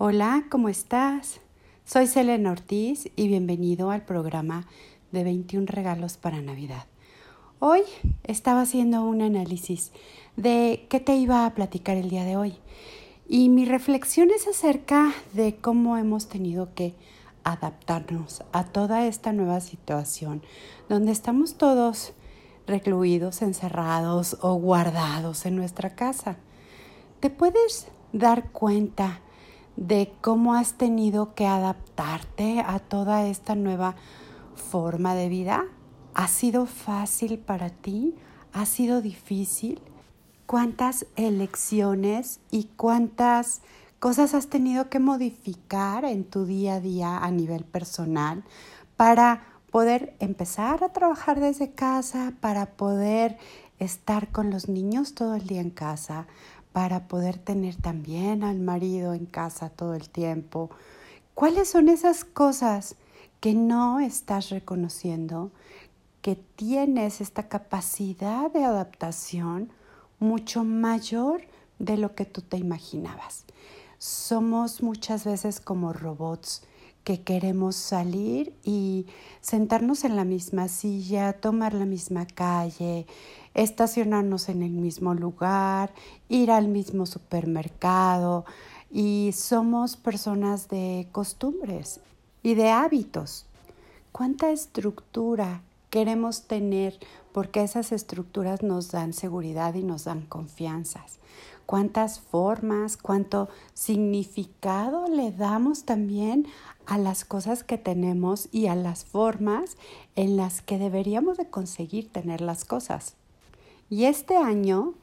Hola, ¿cómo estás? Soy Selena Ortiz y bienvenido al programa de 21 regalos para Navidad. Hoy estaba haciendo un análisis de qué te iba a platicar el día de hoy y mi reflexión es acerca de cómo hemos tenido que adaptarnos a toda esta nueva situación donde estamos todos recluidos, encerrados o guardados en nuestra casa. ¿Te puedes dar cuenta de cómo has tenido que adaptarte a toda esta nueva forma de vida? ¿Ha sido fácil para ti? ¿Ha sido difícil? ¿Cuántas elecciones y cuántas cosas has tenido que modificar en tu día a día a nivel personal para poder empezar a trabajar desde casa, para poder estar con los niños todo el día en casa, para poder tener también al marido en casa todo el tiempo. ¿Cuáles son esas cosas que no estás reconociendo? Que tienes esta capacidad de adaptación mucho mayor de lo que tú te imaginabas. Somos muchas veces como robots que queremos salir y sentarnos en la misma silla, tomar la misma calle, estacionarnos en el mismo lugar, ir al mismo supermercado y somos personas de costumbres y de hábitos. ¿Cuánta estructura queremos tener porque esas estructuras nos dan seguridad y nos dan confianzas? Cuántas formas, cuánto significado le damos también a las cosas que tenemos y a las formas en las que deberíamos de conseguir tener las cosas. Y este año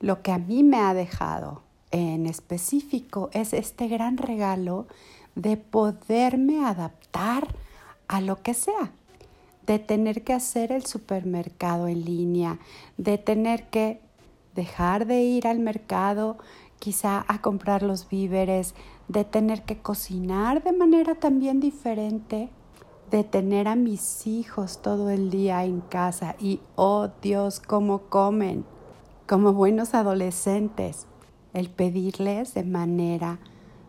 lo que a mí me ha dejado en específico es este gran regalo de poderme adaptar a lo que sea, de tener que hacer el supermercado en línea, de tener que dejar de ir al mercado, quizá a comprar los víveres, de tener que cocinar de manera también diferente, de tener a mis hijos todo el día en casa y, oh Dios, cómo comen, como buenos adolescentes, el pedirles de manera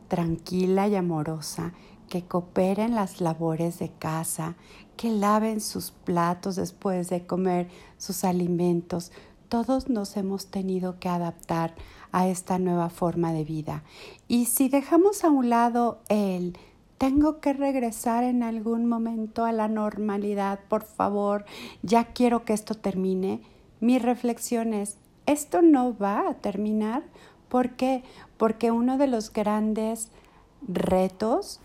tranquila y amorosa que cooperen las labores de casa, que laven sus platos después de comer sus alimentos, todos nos hemos tenido que adaptar a esta nueva forma de vida. Y si dejamos a un lado el tengo que regresar en algún momento a la normalidad, por favor, ya quiero que esto termine, mi reflexión es, esto no va a terminar. ¿Por qué? Porque uno de los grandes retos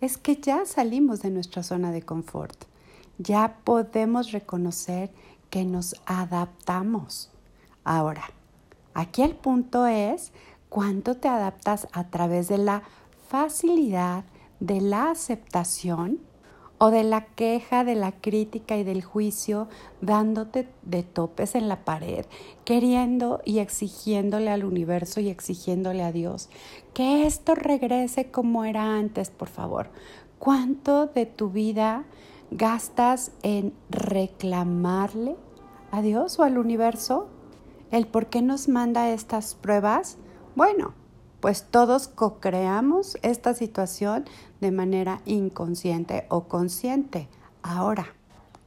es que ya salimos de nuestra zona de confort. Ya podemos reconocer que nos adaptamos. Ahora, aquí el punto es cuánto te adaptas a través de la facilidad, de la aceptación o de la queja, de la crítica y del juicio, dándote de topes en la pared, queriendo y exigiéndole al universo y exigiéndole a Dios que esto regrese como era antes, por favor. ¿Cuánto de tu vida gastas en reclamarle a Dios o al universo el por qué nos manda estas pruebas? Bueno, pues todos co-creamos esta situación de manera inconsciente o consciente. Ahora,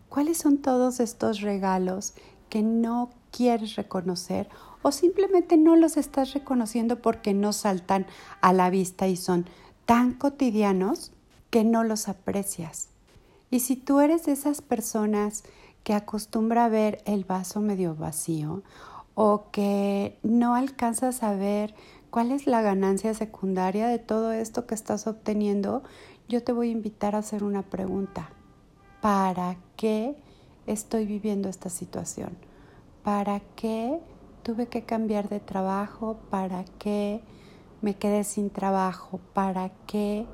¿cuáles son todos estos regalos que no quieres reconocer o simplemente no los estás reconociendo porque no saltan a la vista y son tan cotidianos que no los aprecias? Y si tú eres de esas personas que acostumbra a ver el vaso medio vacío o que no alcanzas a ver cuál es la ganancia secundaria de todo esto que estás obteniendo, yo te voy a invitar a hacer una pregunta. ¿Para qué estoy viviendo esta situación? ¿Para qué tuve que cambiar de trabajo? ¿Para qué me quedé sin trabajo? ¿Para qué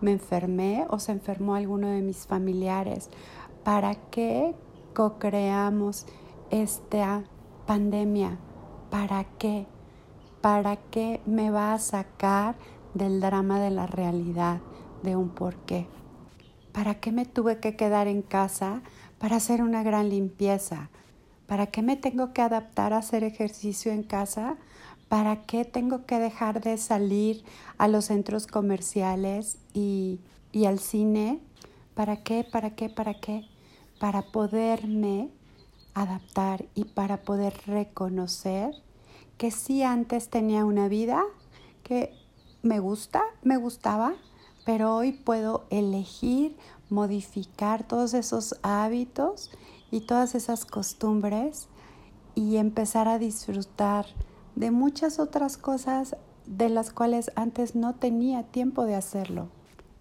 me enfermé o se enfermó alguno de mis familiares? ¿Para qué co-creamos esta pandemia? ¿Para qué? ¿Para qué me va a sacar del drama de la realidad de un porqué? ¿Para qué me tuve que quedar en casa para hacer una gran limpieza? ¿Para qué me tengo que adaptar a hacer ejercicio en casa ¿Para qué tengo que dejar de salir a los centros comerciales y, y al cine? ¿Para qué? ¿Para qué? ¿Para qué? Para poderme adaptar y para poder reconocer que sí antes tenía una vida que me gusta, me gustaba, pero hoy puedo elegir modificar todos esos hábitos y todas esas costumbres y empezar a disfrutar de muchas otras cosas de las cuales antes no tenía tiempo de hacerlo.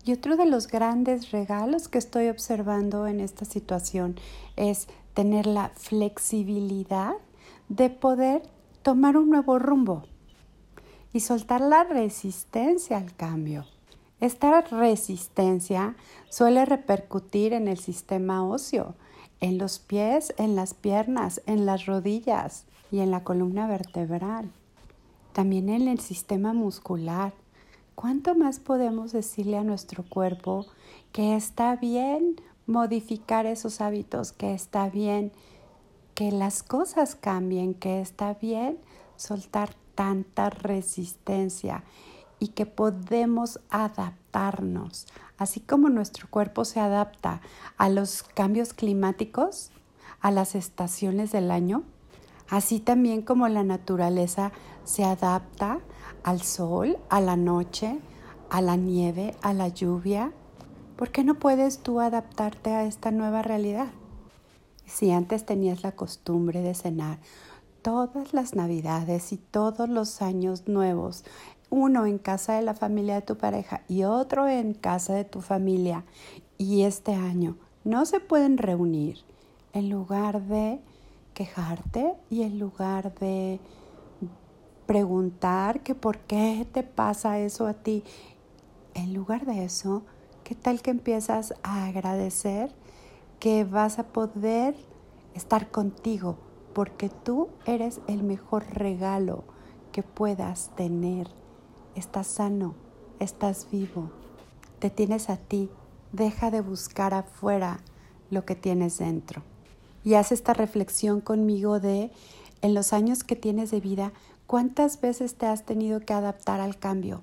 Y otro de los grandes regalos que estoy observando en esta situación es tener la flexibilidad de poder tomar un nuevo rumbo y soltar la resistencia al cambio. Esta resistencia suele repercutir en el sistema óseo, en los pies, en las piernas, en las rodillas y en la columna vertebral. También en el sistema muscular. ¿Cuánto más podemos decirle a nuestro cuerpo que está bien modificar esos hábitos, que está bien que las cosas cambien, que está bien soltar tanta resistencia y que podemos adaptarnos, así como nuestro cuerpo se adapta a los cambios climáticos, a las estaciones del año, así también como la naturaleza se adapta al sol, a la noche, a la nieve, a la lluvia. ¿Por qué no puedes tú adaptarte a esta nueva realidad? Si antes tenías la costumbre de cenar todas las navidades y todos los años nuevos uno en casa de la familia de tu pareja y otro en casa de tu familia y este año no se pueden reunir, en lugar de quejarte y en lugar de preguntar que por qué te pasa eso a ti, en lugar de eso, ¿qué tal que empiezas a agradecer que vas a poder estar contigo? Porque tú eres el mejor regalo que puedas tener estás sano, estás vivo, te tienes a ti, deja de buscar afuera lo que tienes dentro. Y haz esta reflexión conmigo de, en los años que tienes de vida, ¿cuántas veces te has tenido que adaptar al cambio?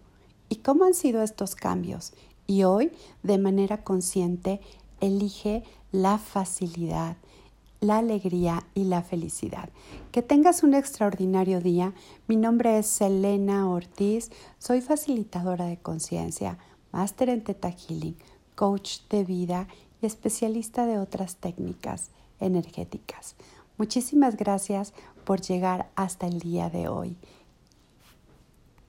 ¿Y cómo han sido estos cambios? Y hoy, de manera consciente, elige la facilidad, la alegría y la felicidad. Que tengas un extraordinario día. Mi nombre es Selena Ortiz, soy facilitadora de conciencia, máster en Teta Healing, coach de vida y especialista de otras técnicas energéticas. Muchísimas gracias por llegar hasta el día de hoy.